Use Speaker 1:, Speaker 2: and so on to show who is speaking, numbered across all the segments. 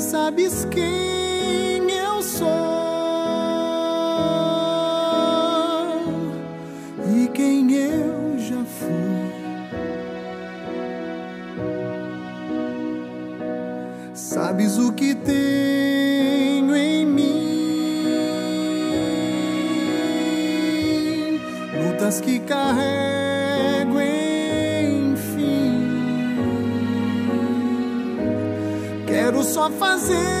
Speaker 1: sabes quem eu sou. fazer.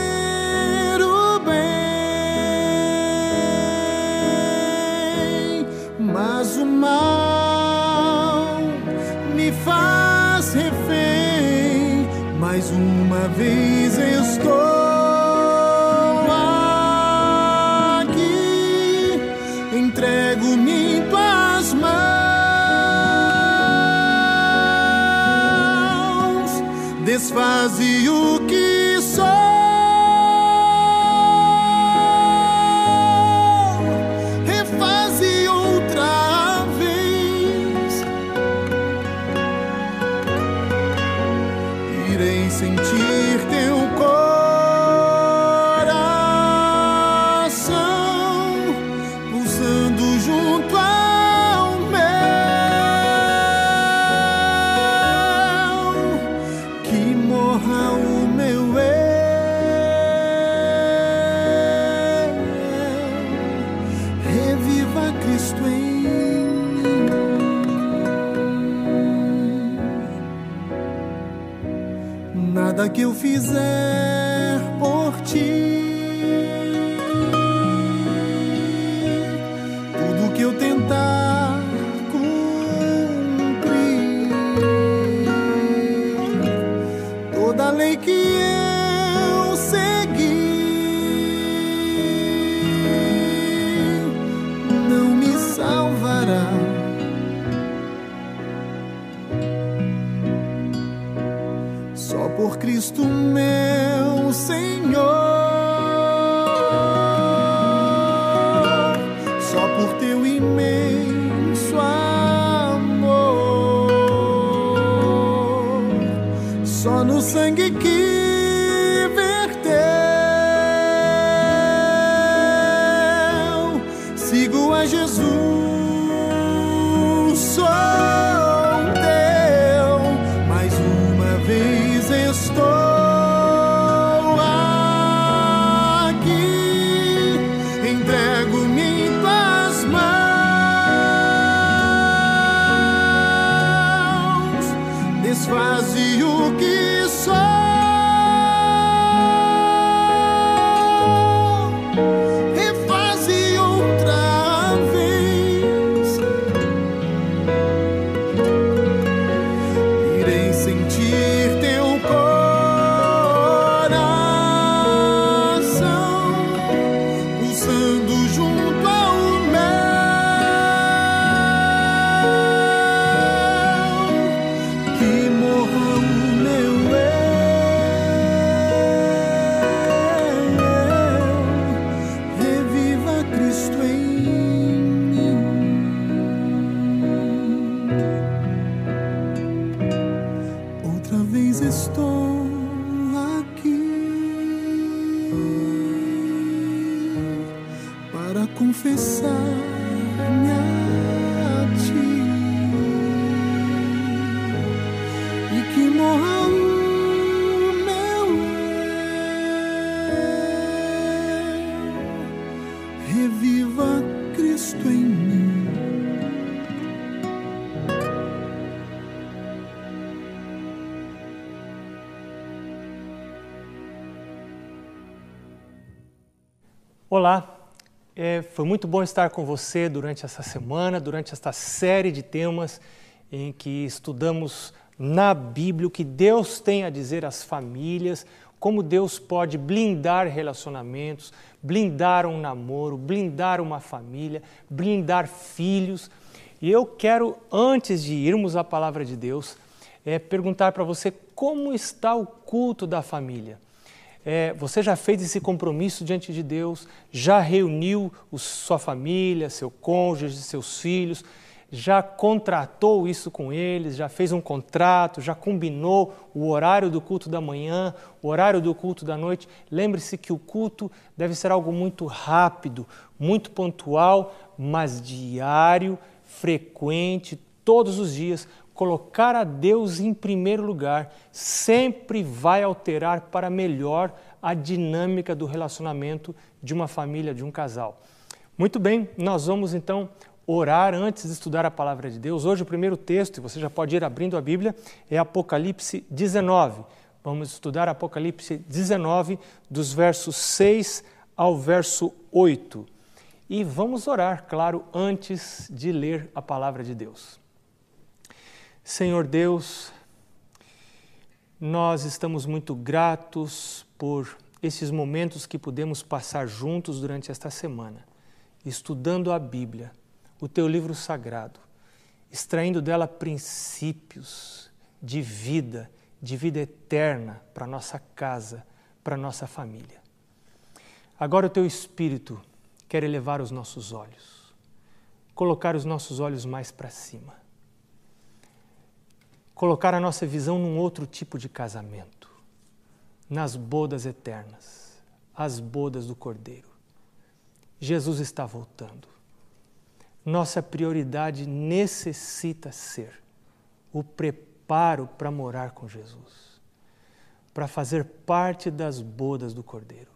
Speaker 2: Foi muito bom estar com você durante essa semana, durante esta série de temas em que estudamos na Bíblia o que Deus tem a dizer às famílias, como Deus pode blindar relacionamentos, blindar um namoro, blindar uma família, blindar filhos. E eu quero, antes de irmos à palavra de Deus, é, perguntar para você como está o culto da família. É, você já fez esse compromisso diante de Deus? Já reuniu sua família, seu cônjuge, seus filhos? Já contratou isso com eles? Já fez um contrato? Já combinou o horário do culto da manhã, o horário do culto da noite? Lembre-se que o culto deve ser algo muito rápido, muito pontual, mas diário, frequente, todos os dias, colocar a Deus em primeiro lugar sempre vai alterar para melhor a dinâmica do relacionamento de uma família, de um casal. Muito bem, nós vamos então orar antes de estudar a palavra de Deus. Hoje o primeiro texto, e você já pode ir abrindo a Bíblia, é Apocalipse 19. Vamos estudar Apocalipse 19, dos versos 6 ao verso 8. E vamos orar, claro, antes de ler a palavra de Deus. Senhor Deus, nós estamos muito gratos por esses momentos que pudemos passar juntos durante esta semana, estudando a Bíblia, o teu livro sagrado, extraindo dela princípios de vida, de vida eterna para nossa casa, para nossa família. Agora o teu espírito quer elevar os nossos olhos, colocar os nossos olhos mais para cima colocar a nossa visão num outro tipo de casamento, nas bodas eternas, as bodas do Cordeiro. Jesus está voltando. Nossa prioridade necessita ser o preparo para morar com Jesus, para fazer parte das bodas do Cordeiro.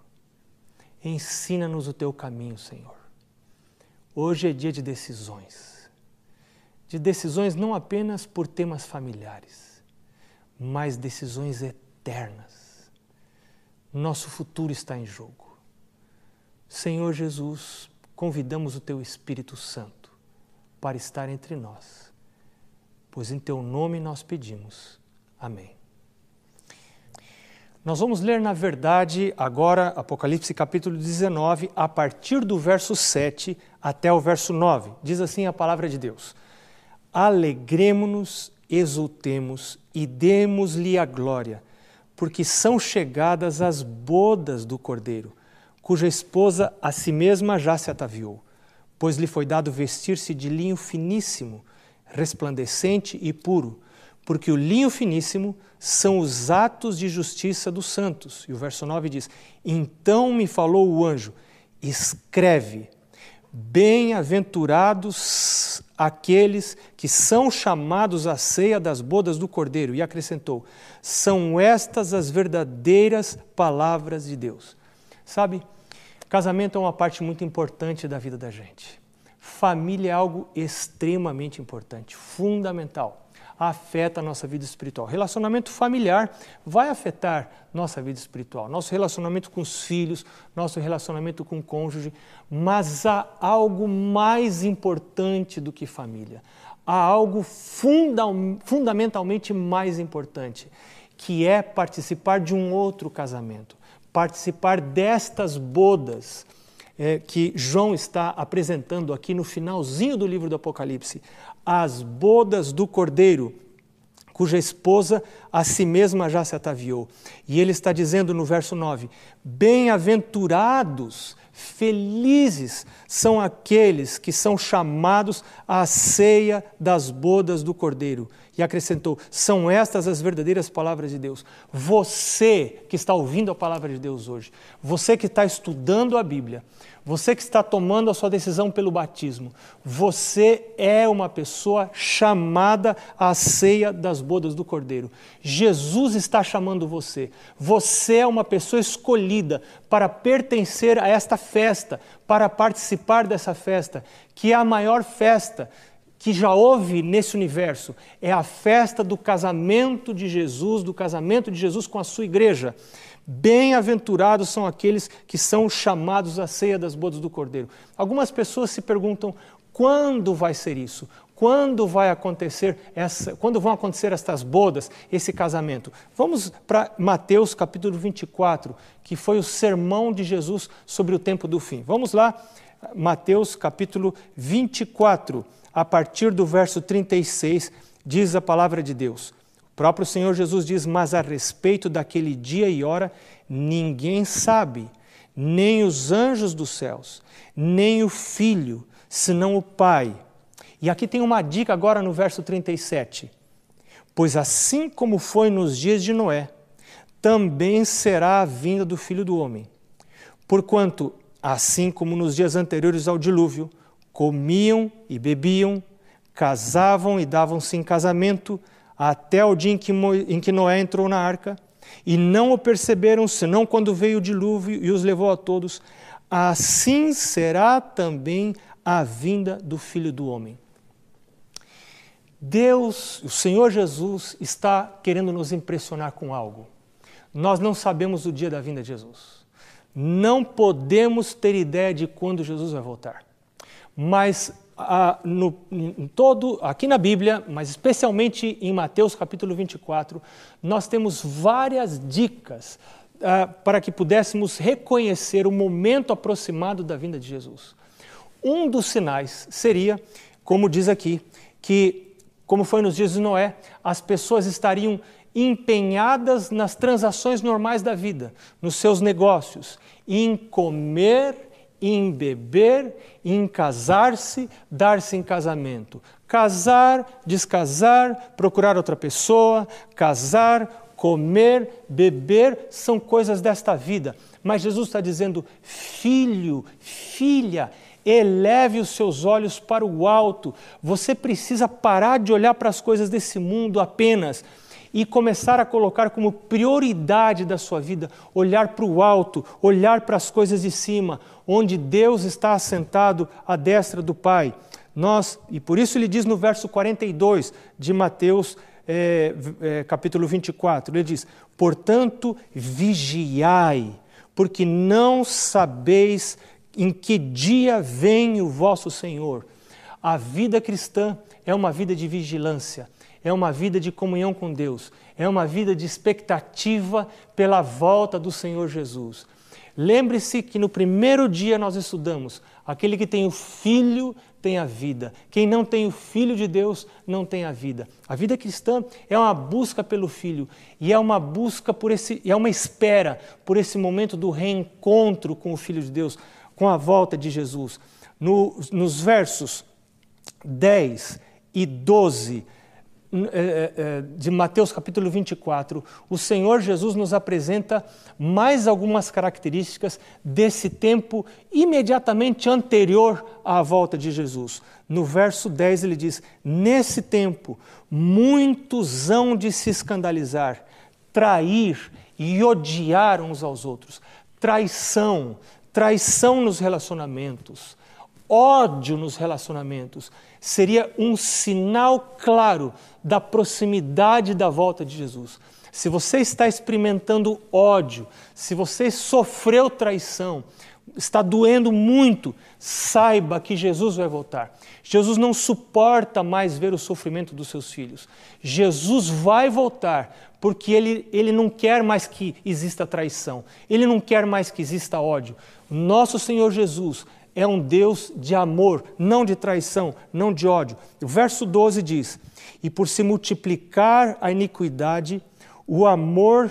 Speaker 2: Ensina-nos o teu caminho, Senhor. Hoje é dia de decisões de decisões não apenas por temas familiares, mas decisões eternas. Nosso futuro está em jogo. Senhor Jesus, convidamos o Teu Espírito Santo para estar entre nós, pois em Teu nome nós pedimos. Amém. Nós vamos ler, na verdade, agora Apocalipse capítulo 19, a partir do verso 7 até o verso 9. Diz assim a palavra de Deus alegremo-nos, exultemos e demos-lhe a glória, porque são chegadas as bodas do Cordeiro, cuja esposa a si mesma já se ataviou, pois lhe foi dado vestir-se de linho finíssimo, resplandecente e puro, porque o linho finíssimo são os atos de justiça dos santos. E o verso 9 diz: Então me falou o anjo, escreve, bem-aventurados aqueles que são chamados à ceia das bodas do Cordeiro. E acrescentou: são estas as verdadeiras palavras de Deus. Sabe, casamento é uma parte muito importante da vida da gente. Família é algo extremamente importante, fundamental afeta a nossa vida espiritual. Relacionamento familiar vai afetar nossa vida espiritual, nosso relacionamento com os filhos, nosso relacionamento com o cônjuge, mas há algo mais importante do que família. Há algo funda fundamentalmente mais importante, que é participar de um outro casamento, participar destas bodas. É, que João está apresentando aqui no finalzinho do livro do Apocalipse as bodas do cordeiro, cuja esposa a si mesma já se ataviou. E ele está dizendo no verso 9: Bem-aventurados, felizes são aqueles que são chamados à ceia das bodas do cordeiro. E acrescentou: são estas as verdadeiras palavras de Deus. Você que está ouvindo a palavra de Deus hoje, você que está estudando a Bíblia, você que está tomando a sua decisão pelo batismo, você é uma pessoa chamada à ceia das bodas do Cordeiro. Jesus está chamando você. Você é uma pessoa escolhida para pertencer a esta festa, para participar dessa festa, que é a maior festa que já houve nesse universo. É a festa do casamento de Jesus, do casamento de Jesus com a sua igreja. Bem-aventurados são aqueles que são chamados à ceia das bodas do Cordeiro. Algumas pessoas se perguntam quando vai ser isso? Quando vai acontecer essa, quando vão acontecer estas bodas, esse casamento? Vamos para Mateus capítulo 24, que foi o sermão de Jesus sobre o tempo do fim. Vamos lá, Mateus capítulo 24, a partir do verso 36, diz a palavra de Deus. próprio Senhor Jesus diz: Mas a respeito daquele dia e hora, ninguém sabe, nem os anjos dos céus, nem o filho, senão o Pai. E aqui tem uma dica agora no verso 37. Pois assim como foi nos dias de Noé, também será a vinda do filho do homem. Porquanto, assim como nos dias anteriores ao dilúvio, comiam e bebiam, casavam e davam-se em casamento, até o dia em que, Noé entrou na arca, e não o perceberam senão quando veio o dilúvio e os levou a todos, assim será também a vinda do Filho do Homem. Deus, o Senhor Jesus, está querendo nos impressionar com algo. Nós não sabemos o dia da vinda de Jesus. Não podemos ter ideia de quando Jesus vai voltar. Mas ah, no, em todo, aqui na Bíblia, mas especialmente em Mateus capítulo 24, nós temos várias dicas ah, para que pudéssemos reconhecer o momento aproximado da vinda de Jesus. Um dos sinais seria, como diz aqui, que, como foi nos dias de Noé, as pessoas estariam empenhadas nas transações normais da vida, nos seus negócios, em comer em beber, em casar-se, dar-se em casamento. Casar, descasar, procurar outra pessoa, casar, comer, beber, são coisas desta vida. Mas Jesus está dizendo: filho, filha, eleve os seus olhos para o alto. Você precisa parar de olhar para as coisas desse mundo apenas e começar a colocar como prioridade da sua vida olhar para o alto, olhar para as coisas de cima, onde Deus está assentado à destra do Pai. Nós, e por isso ele diz no verso 42 de Mateus é, é, capítulo 24, ele diz: Portanto, vigiai, porque não sabeis em que dia vem o vosso Senhor. A vida cristã é uma vida de vigilância, é uma vida de comunhão com Deus, é uma vida de expectativa pela volta do Senhor Jesus. Lembre-se que no primeiro dia nós estudamos: aquele que tem o Filho tem a vida, quem não tem o Filho de Deus não tem a vida. A vida cristã é uma busca pelo Filho e é uma busca por esse, é uma espera por esse momento do reencontro com o Filho de Deus, com a volta de Jesus. No, nos versos 10 e 12 é, é, é, de Mateus capítulo 24, o Senhor Jesus nos apresenta mais algumas características desse tempo imediatamente anterior à volta de Jesus. No verso 10 ele diz: Nesse tempo, muitos hão de se escandalizar, trair e odiar uns aos outros. Traição, traição nos relacionamentos, ódio nos relacionamentos seria um sinal claro da proximidade da volta de Jesus. Se você está experimentando ódio, se você sofreu traição, está doendo muito, saiba que Jesus vai voltar. Jesus não suporta mais ver o sofrimento dos seus filhos. Jesus vai voltar porque ele, ele não quer mais que exista traição, ele não quer mais que exista ódio. Nosso Senhor Jesus é um Deus de amor, não de traição, não de ódio. O verso 12 diz: E por se multiplicar a iniquidade, o amor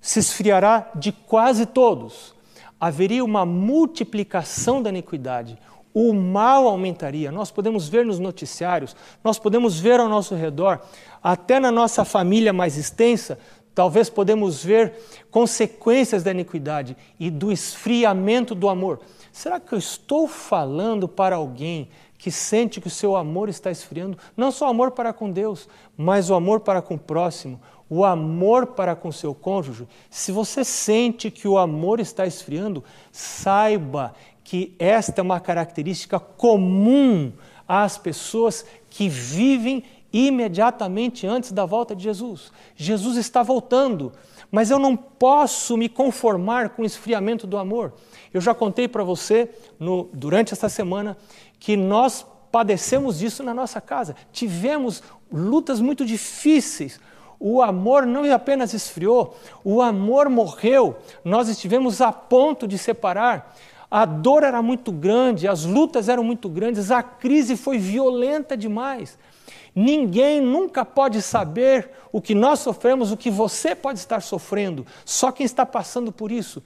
Speaker 2: se esfriará de quase todos. Haveria uma multiplicação da iniquidade, o mal aumentaria. Nós podemos ver nos noticiários, nós podemos ver ao nosso redor, até na nossa família mais extensa, talvez podemos ver consequências da iniquidade e do esfriamento do amor. Será que eu estou falando para alguém que sente que o seu amor está esfriando? Não só o amor para com Deus, mas o amor para com o próximo, o amor para com seu cônjuge. Se você sente que o amor está esfriando, saiba que esta é uma característica comum às pessoas que vivem imediatamente antes da volta de Jesus. Jesus está voltando, mas eu não posso me conformar com o esfriamento do amor. Eu já contei para você no, durante essa semana que nós padecemos disso na nossa casa. Tivemos lutas muito difíceis. O amor não apenas esfriou, o amor morreu. Nós estivemos a ponto de separar. A dor era muito grande, as lutas eram muito grandes, a crise foi violenta demais. Ninguém nunca pode saber o que nós sofremos, o que você pode estar sofrendo, só quem está passando por isso.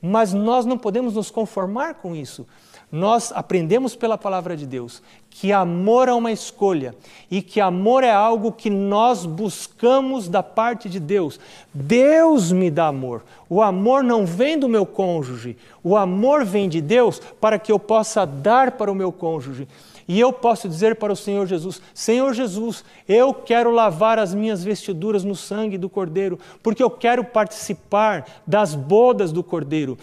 Speaker 2: Mas nós não podemos nos conformar com isso. Nós aprendemos pela palavra de Deus que amor é uma escolha e que amor é algo que nós buscamos da parte de Deus. Deus me dá amor. O amor não vem do meu cônjuge, o amor vem de Deus para que eu possa dar para o meu cônjuge. E eu posso dizer para o Senhor Jesus: Senhor Jesus, eu quero lavar as minhas vestiduras no sangue do Cordeiro, porque eu quero participar das bodas do Cordeiro.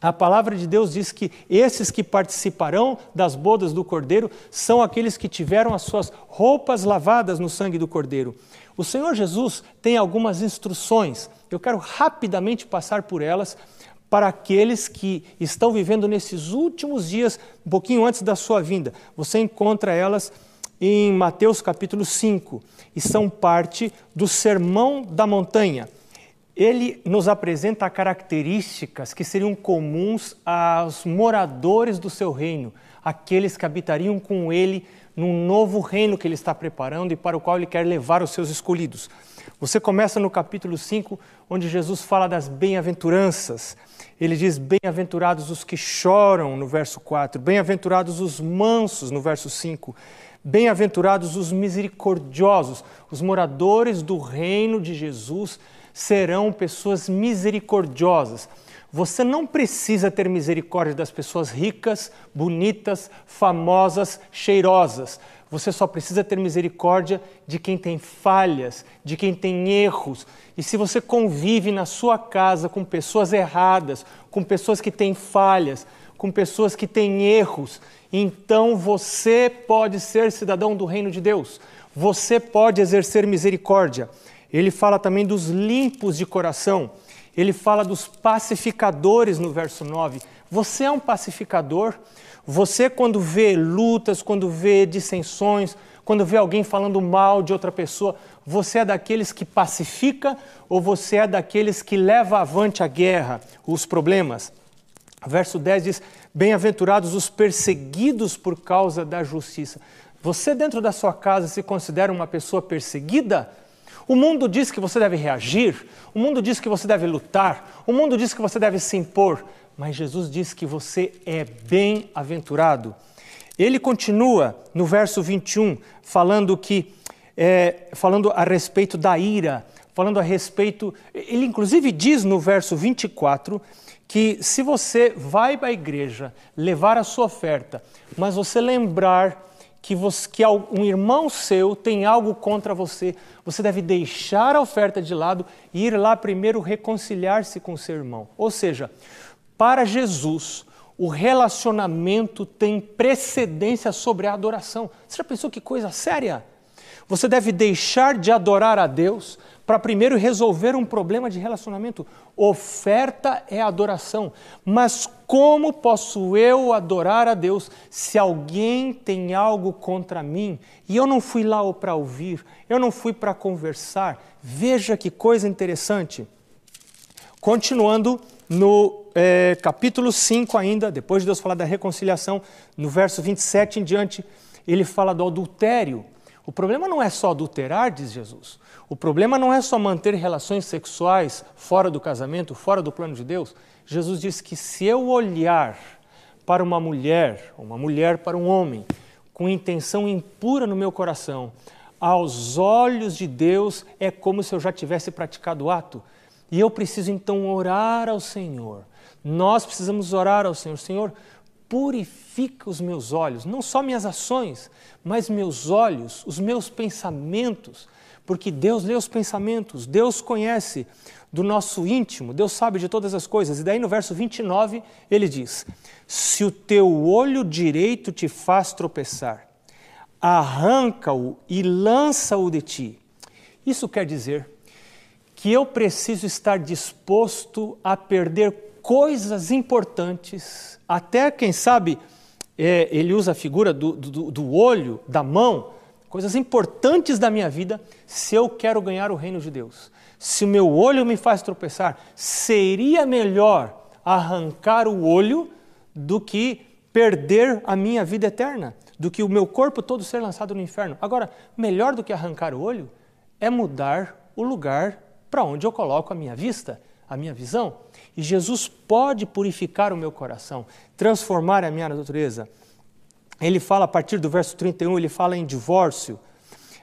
Speaker 2: A palavra de Deus diz que esses que participarão das bodas do Cordeiro são aqueles que tiveram as suas roupas lavadas no sangue do Cordeiro. O Senhor Jesus tem algumas instruções, eu quero rapidamente passar por elas para aqueles que estão vivendo nesses últimos dias, um pouquinho antes da sua vinda. Você encontra elas em Mateus capítulo 5 e são parte do Sermão da Montanha ele nos apresenta características que seriam comuns aos moradores do seu reino, aqueles que habitariam com ele num novo reino que ele está preparando e para o qual ele quer levar os seus escolhidos. Você começa no capítulo 5, onde Jesus fala das bem-aventuranças. Ele diz: Bem-aventurados os que choram, no verso 4, bem-aventurados os mansos, no verso 5. Bem-aventurados os misericordiosos, os moradores do reino de Jesus serão pessoas misericordiosas. Você não precisa ter misericórdia das pessoas ricas, bonitas, famosas, cheirosas. Você só precisa ter misericórdia de quem tem falhas, de quem tem erros. E se você convive na sua casa com pessoas erradas, com pessoas que têm falhas, com pessoas que têm erros, então você pode ser cidadão do reino de Deus. Você pode exercer misericórdia. Ele fala também dos limpos de coração. Ele fala dos pacificadores no verso 9. Você é um pacificador? Você, quando vê lutas, quando vê dissensões, quando vê alguém falando mal de outra pessoa, você é daqueles que pacifica ou você é daqueles que leva avante a guerra, os problemas? Verso 10 diz: Bem-aventurados os perseguidos por causa da justiça. Você, dentro da sua casa, se considera uma pessoa perseguida? O mundo diz que você deve reagir, o mundo diz que você deve lutar, o mundo diz que você deve se impor, mas Jesus diz que você é bem-aventurado. Ele continua no verso 21, falando que é, falando a respeito da ira, falando a respeito. Ele inclusive diz no verso 24 que se você vai para a igreja levar a sua oferta, mas você lembrar que, você, que um irmão seu tem algo contra você, você deve deixar a oferta de lado e ir lá primeiro reconciliar-se com seu irmão. Ou seja, para Jesus, o relacionamento tem precedência sobre a adoração. Você já pensou que coisa séria? Você deve deixar de adorar a Deus para primeiro resolver um problema de relacionamento. Oferta é adoração. Mas como posso eu adorar a Deus se alguém tem algo contra mim e eu não fui lá para ouvir, eu não fui para conversar? Veja que coisa interessante. Continuando no é, capítulo 5 ainda, depois de Deus falar da reconciliação, no verso 27 em diante, ele fala do adultério. O problema não é só adulterar, diz Jesus. O problema não é só manter relações sexuais fora do casamento, fora do plano de Deus. Jesus diz que se eu olhar para uma mulher, uma mulher para um homem, com intenção impura no meu coração, aos olhos de Deus é como se eu já tivesse praticado o ato. E eu preciso então orar ao Senhor. Nós precisamos orar ao Senhor. Senhor, purifica os meus olhos, não só minhas ações, mas meus olhos, os meus pensamentos, porque Deus lê os pensamentos, Deus conhece do nosso íntimo, Deus sabe de todas as coisas. E daí no verso 29 ele diz: Se o teu olho direito te faz tropeçar, arranca-o e lança-o de ti. Isso quer dizer que eu preciso estar disposto a perder coisas importantes, até quem sabe, é, ele usa a figura do, do, do olho, da mão, coisas importantes da minha vida, se eu quero ganhar o reino de Deus. Se o meu olho me faz tropeçar, seria melhor arrancar o olho do que perder a minha vida eterna, do que o meu corpo todo ser lançado no inferno. Agora, melhor do que arrancar o olho é mudar o lugar para onde eu coloco a minha vista, a minha visão. E Jesus pode purificar o meu coração, transformar a minha natureza. Ele fala a partir do verso 31, ele fala em divórcio.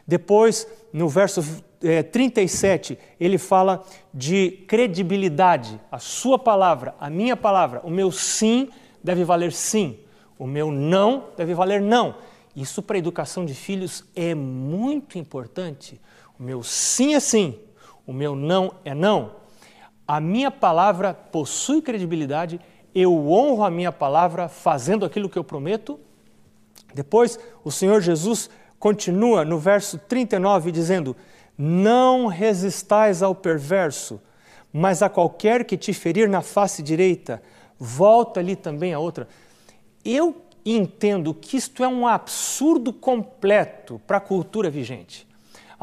Speaker 2: Depois, no verso é, 37, ele fala de credibilidade. A sua palavra, a minha palavra, o meu sim deve valer sim, o meu não deve valer não. Isso para a educação de filhos é muito importante. O meu sim é sim, o meu não é não. A minha palavra possui credibilidade, eu honro a minha palavra fazendo aquilo que eu prometo. Depois, o Senhor Jesus continua no verso 39 dizendo: não resistais ao perverso, mas a qualquer que te ferir na face direita, volta-lhe também a outra. Eu entendo que isto é um absurdo completo para a cultura vigente.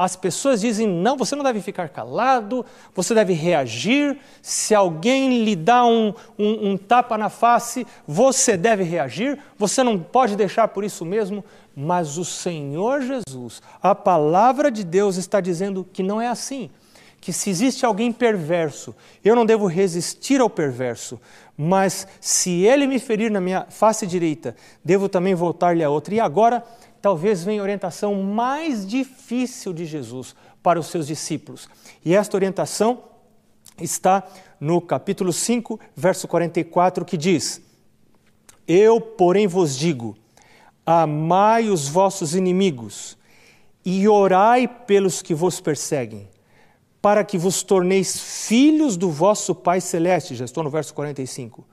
Speaker 2: As pessoas dizem: não, você não deve ficar calado, você deve reagir. Se alguém lhe dá um, um, um, tapa na face, você deve reagir, você não pode deixar por isso mesmo. Mas o Senhor Jesus, a palavra de Deus está dizendo que não é assim. Que se existe alguém perverso, eu não devo resistir ao perverso, mas se ele me ferir na minha face direita, devo também voltar-lhe a outra. E agora, talvez venha a orientação mais difícil de Jesus para os seus discípulos. E esta orientação está no capítulo 5, verso 44, que diz: Eu, porém, vos digo Amai os vossos inimigos e orai pelos que vos perseguem, para que vos torneis filhos do vosso Pai Celeste. Já estou no verso 45.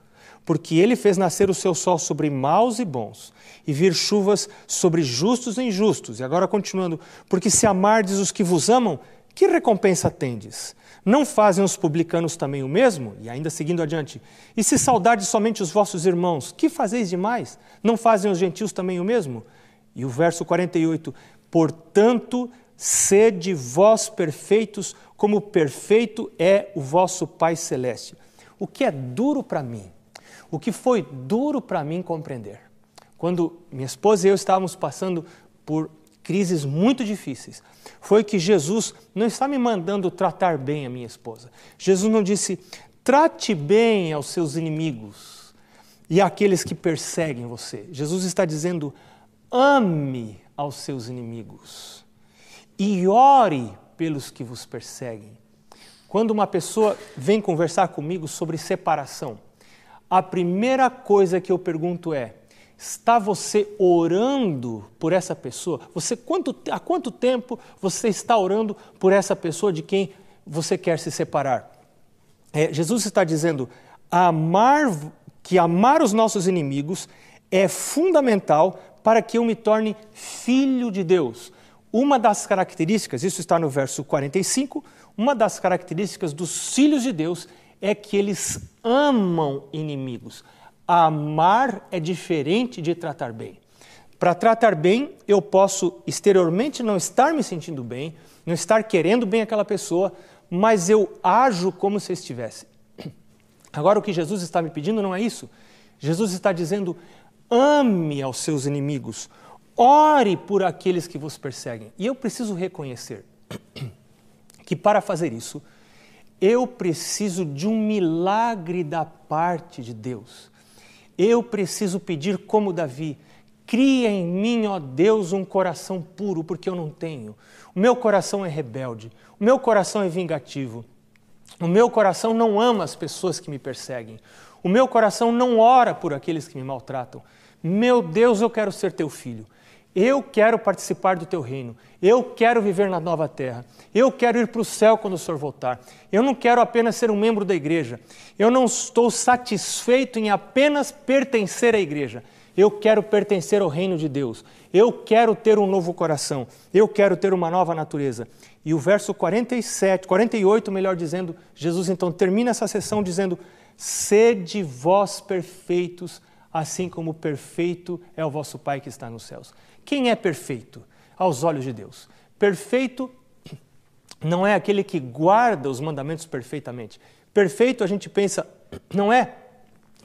Speaker 2: Porque ele fez nascer o seu sol sobre maus e bons, e vir chuvas sobre justos e injustos. E agora continuando, porque se amardes os que vos amam, que recompensa tendes? Não fazem os publicanos também o mesmo? E ainda seguindo adiante, e se saudardes somente os vossos irmãos, que fazeis demais? Não fazem os gentios também o mesmo? E o verso 48, portanto, sede vós perfeitos, como perfeito é o vosso Pai Celeste. O que é duro para mim, o que foi duro para mim compreender, quando minha esposa e eu estávamos passando por crises muito difíceis, foi que Jesus não está me mandando tratar bem a minha esposa. Jesus não disse, trate bem aos seus inimigos e àqueles que perseguem você. Jesus está dizendo, ame aos seus inimigos e ore pelos que vos perseguem. Quando uma pessoa vem conversar comigo sobre separação, a primeira coisa que eu pergunto é: Está você orando por essa pessoa? Você quanto, há quanto tempo você está orando por essa pessoa de quem você quer se separar? É, Jesus está dizendo amar, que amar os nossos inimigos é fundamental para que eu me torne filho de Deus. Uma das características, isso está no verso 45, uma das características dos filhos de Deus é que eles amam inimigos. Amar é diferente de tratar bem. Para tratar bem, eu posso exteriormente não estar me sentindo bem, não estar querendo bem aquela pessoa, mas eu ajo como se estivesse. Agora, o que Jesus está me pedindo não é isso. Jesus está dizendo: ame aos seus inimigos, ore por aqueles que vos perseguem. E eu preciso reconhecer que para fazer isso, eu preciso de um milagre da parte de Deus. Eu preciso pedir como Davi: cria em mim, ó Deus, um coração puro, porque eu não tenho. O meu coração é rebelde, o meu coração é vingativo. O meu coração não ama as pessoas que me perseguem. O meu coração não ora por aqueles que me maltratam. Meu Deus, eu quero ser teu filho. Eu quero participar do teu reino. Eu quero viver na nova terra. Eu quero ir para o céu quando o Senhor voltar. Eu não quero apenas ser um membro da igreja. Eu não estou satisfeito em apenas pertencer à igreja. Eu quero pertencer ao reino de Deus. Eu quero ter um novo coração. Eu quero ter uma nova natureza. E o verso 47, 48, melhor dizendo, Jesus então termina essa sessão dizendo: Sede vós perfeitos, assim como perfeito é o vosso Pai que está nos céus. Quem é perfeito aos olhos de Deus? Perfeito não é aquele que guarda os mandamentos perfeitamente. Perfeito, a gente pensa, não é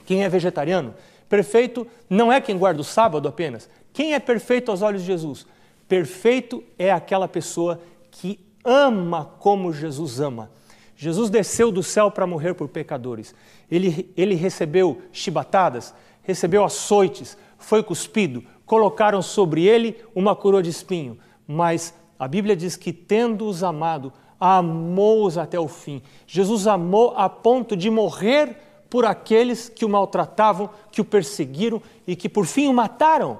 Speaker 2: quem é vegetariano. Perfeito não é quem guarda o sábado apenas. Quem é perfeito aos olhos de Jesus? Perfeito é aquela pessoa que ama como Jesus ama. Jesus desceu do céu para morrer por pecadores. Ele, ele recebeu chibatadas, recebeu açoites, foi cuspido, colocaram sobre ele uma coroa de espinho. Mas a Bíblia diz que, tendo-os amado, amou-os até o fim. Jesus amou a ponto de morrer por aqueles que o maltratavam, que o perseguiram e que por fim o mataram.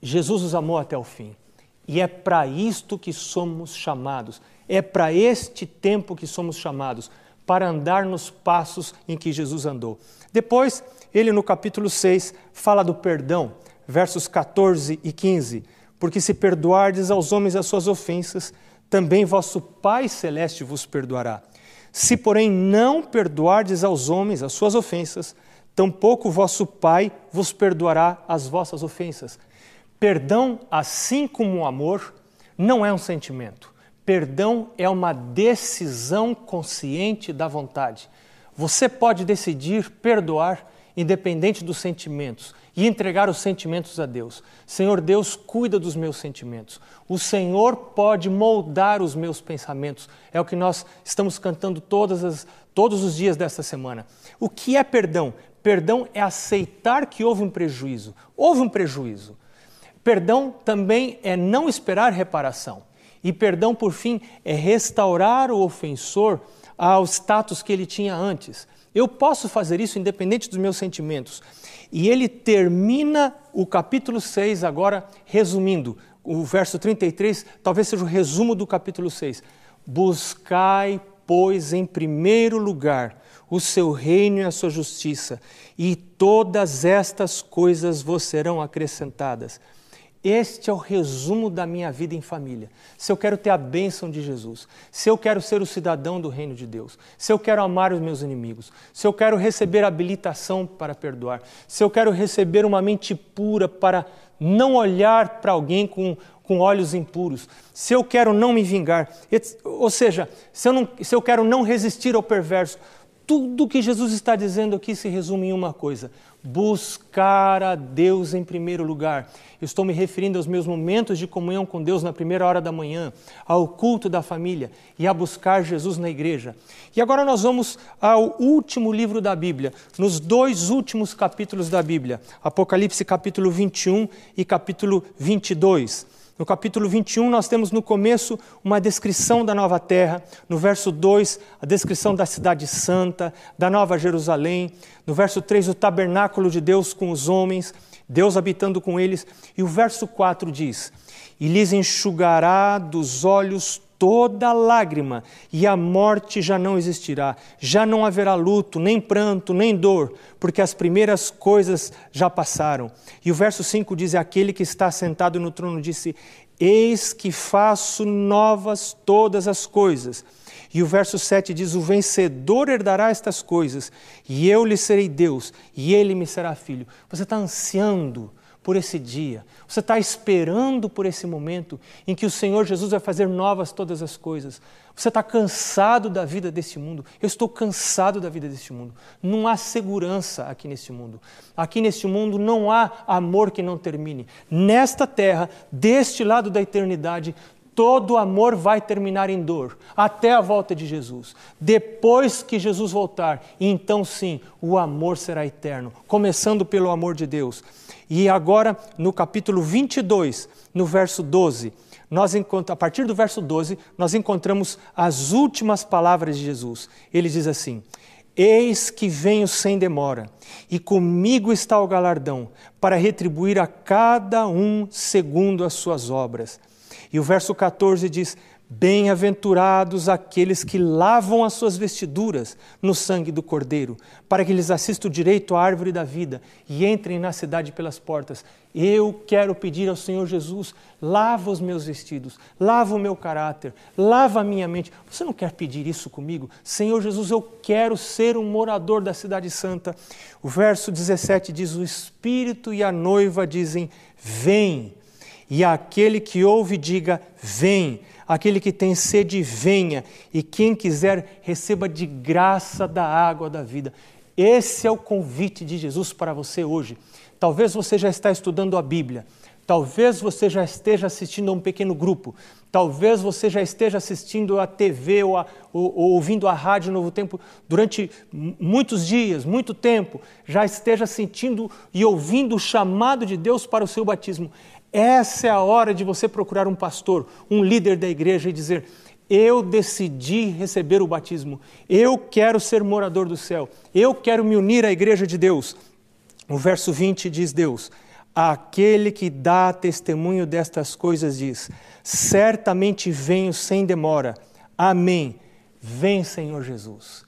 Speaker 2: Jesus os amou até o fim. E é para isto que somos chamados. É para este tempo que somos chamados, para andar nos passos em que Jesus andou. Depois, ele no capítulo 6 fala do perdão, versos 14 e 15. Porque se perdoardes aos homens as suas ofensas, também vosso Pai celeste vos perdoará. Se, porém, não perdoardes aos homens as suas ofensas, tampouco vosso Pai vos perdoará as vossas ofensas. Perdão, assim como o amor, não é um sentimento. Perdão é uma decisão consciente da vontade. Você pode decidir perdoar independente dos sentimentos e entregar os sentimentos a Deus. Senhor Deus, cuida dos meus sentimentos. O Senhor pode moldar os meus pensamentos. É o que nós estamos cantando as, todos os dias desta semana. O que é perdão? Perdão é aceitar que houve um prejuízo. Houve um prejuízo. Perdão também é não esperar reparação. E perdão, por fim, é restaurar o ofensor ao status que ele tinha antes. Eu posso fazer isso independente dos meus sentimentos. E ele termina o capítulo 6 agora resumindo. O verso 33 talvez seja o resumo do capítulo 6. Buscai, pois, em primeiro lugar o seu reino e a sua justiça, e todas estas coisas vos serão acrescentadas. Este é o resumo da minha vida em família. Se eu quero ter a bênção de Jesus, se eu quero ser o cidadão do reino de Deus, se eu quero amar os meus inimigos, se eu quero receber habilitação para perdoar, se eu quero receber uma mente pura para não olhar para alguém com, com olhos impuros, se eu quero não me vingar, ou seja, se eu, não, se eu quero não resistir ao perverso, tudo que Jesus está dizendo aqui se resume em uma coisa: buscar a Deus em primeiro lugar. estou me referindo aos meus momentos de comunhão com Deus na primeira hora da manhã, ao culto da família e a buscar Jesus na igreja. E agora nós vamos ao último livro da Bíblia, nos dois últimos capítulos da Bíblia, Apocalipse capítulo 21 e capítulo 22. No capítulo 21, nós temos no começo uma descrição da nova terra. No verso 2, a descrição da cidade santa, da nova Jerusalém. No verso 3, o tabernáculo de Deus com os homens, Deus habitando com eles. E o verso 4 diz: E lhes enxugará dos olhos toda lágrima, e a morte já não existirá. Já não haverá luto, nem pranto, nem dor, porque as primeiras coisas já passaram. E o verso 5 diz: Aquele que está sentado no trono disse: Eis que faço novas todas as coisas. E o verso 7 diz: O vencedor herdará estas coisas, e eu lhe serei Deus, e ele me será filho. Você está ansiando por esse dia, você está esperando por esse momento em que o Senhor Jesus vai fazer novas todas as coisas. Você está cansado da vida desse mundo. Eu estou cansado da vida desse mundo. Não há segurança aqui nesse mundo. Aqui nesse mundo não há amor que não termine. Nesta terra, deste lado da eternidade, todo amor vai terminar em dor, até a volta de Jesus. Depois que Jesus voltar, então sim, o amor será eterno, começando pelo amor de Deus. E agora, no capítulo 22, no verso 12, nós a partir do verso 12, nós encontramos as últimas palavras de Jesus. Ele diz assim: Eis que venho sem demora, e comigo está o galardão, para retribuir a cada um segundo as suas obras. E o verso 14 diz: Bem-aventurados aqueles que lavam as suas vestiduras no sangue do Cordeiro, para que lhes assista o direito à árvore da vida e entrem na cidade pelas portas. Eu quero pedir ao Senhor Jesus: lava os meus vestidos, lava o meu caráter, lava a minha mente. Você não quer pedir isso comigo? Senhor Jesus, eu quero ser um morador da Cidade Santa. O verso 17 diz: O Espírito e a noiva dizem: Vem. E aquele que ouve, diga: Vem. Aquele que tem sede, venha. E quem quiser, receba de graça da água da vida. Esse é o convite de Jesus para você hoje. Talvez você já está estudando a Bíblia, talvez você já esteja assistindo a um pequeno grupo, talvez você já esteja assistindo a TV ou, a, ou, ou ouvindo a rádio Novo Tempo durante muitos dias, muito tempo, já esteja sentindo e ouvindo o chamado de Deus para o seu batismo. Essa é a hora de você procurar um pastor, um líder da igreja e dizer: eu decidi receber o batismo. Eu quero ser morador do céu. Eu quero me unir à igreja de Deus. O verso 20 diz Deus: Aquele que dá testemunho destas coisas diz: Certamente venho sem demora. Amém. Vem, Senhor Jesus.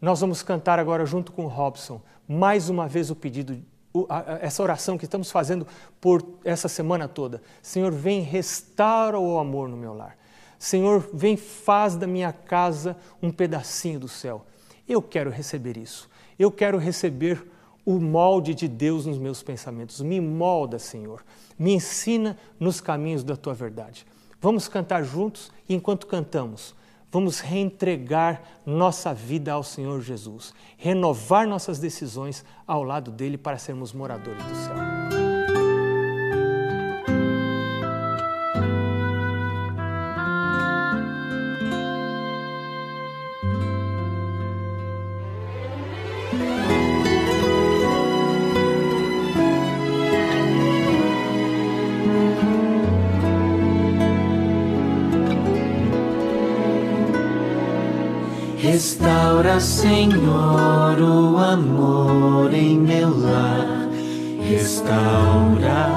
Speaker 2: Nós vamos cantar agora junto com Robson, mais uma vez o pedido, essa oração que estamos fazendo por essa semana toda. Senhor, vem restaura o amor no meu lar. Senhor, vem, faz da minha casa um pedacinho do céu. Eu quero receber isso. Eu quero receber o molde de Deus nos meus pensamentos. Me molda, Senhor. Me ensina nos caminhos da tua verdade. Vamos cantar juntos e enquanto cantamos, vamos reentregar nossa vida ao Senhor Jesus, renovar nossas decisões ao lado dele para sermos moradores do céu.
Speaker 3: Senhor, o amor em meu lar. Restaura.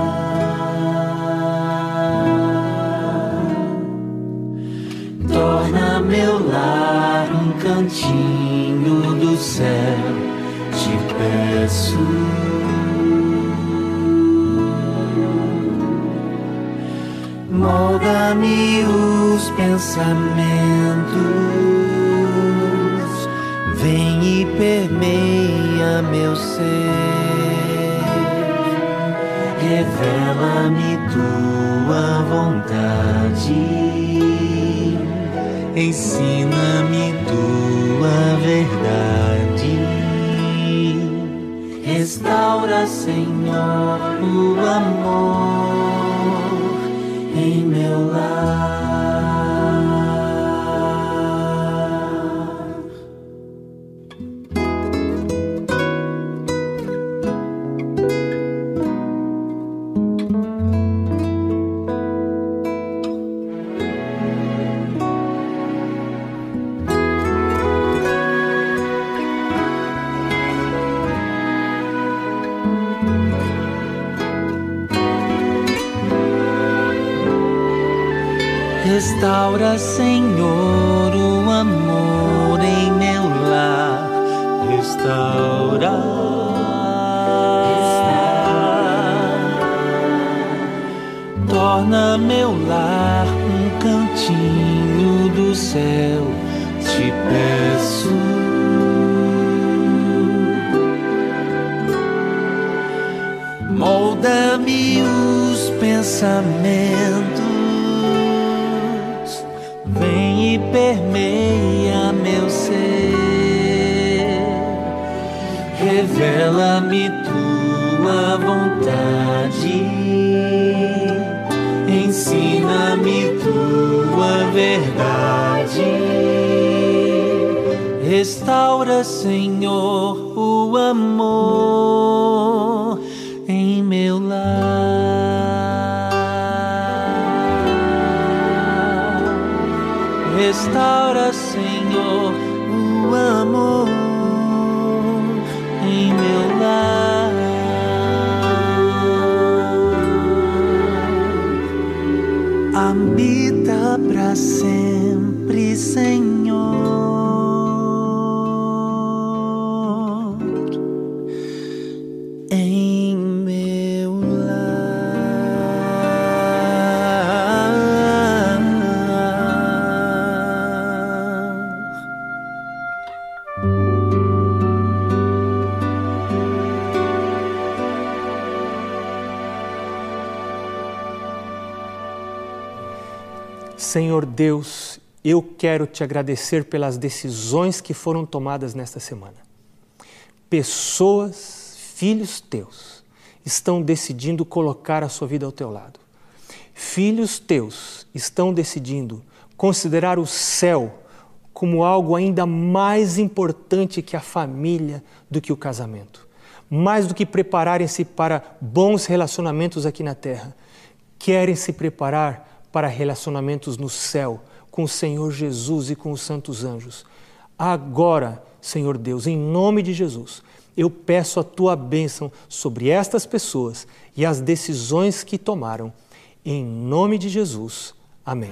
Speaker 3: Torna meu lar um cantinho do céu. Te peço. Molda-me os pensamentos permeia meu ser, revela-me tua vontade, ensina-me tua verdade. Restaura, Senhor, o amor em meu lar. Senhor, o amor em meu lar. Restaura. Torna meu lar um cantinho do céu. Te peço. Molda-me os pensamentos permeia meu ser. Revela-me tua vontade, ensina-me tua verdade. Restaura, Senhor, o amor Restaura, Senhor,
Speaker 2: Senhor Deus, eu quero te agradecer pelas decisões que foram tomadas nesta semana. pessoas, filhos teus, estão decidindo colocar a sua vida ao teu lado. Filhos teus estão decidindo considerar o céu como algo ainda mais importante que a família, do que o casamento. Mais do que prepararem-se para bons relacionamentos aqui na terra, querem se preparar para relacionamentos no céu com o Senhor Jesus e com os santos anjos. Agora, Senhor Deus, em nome de Jesus, eu peço a tua bênção sobre estas pessoas e as decisões que tomaram. Em nome de Jesus. Amém.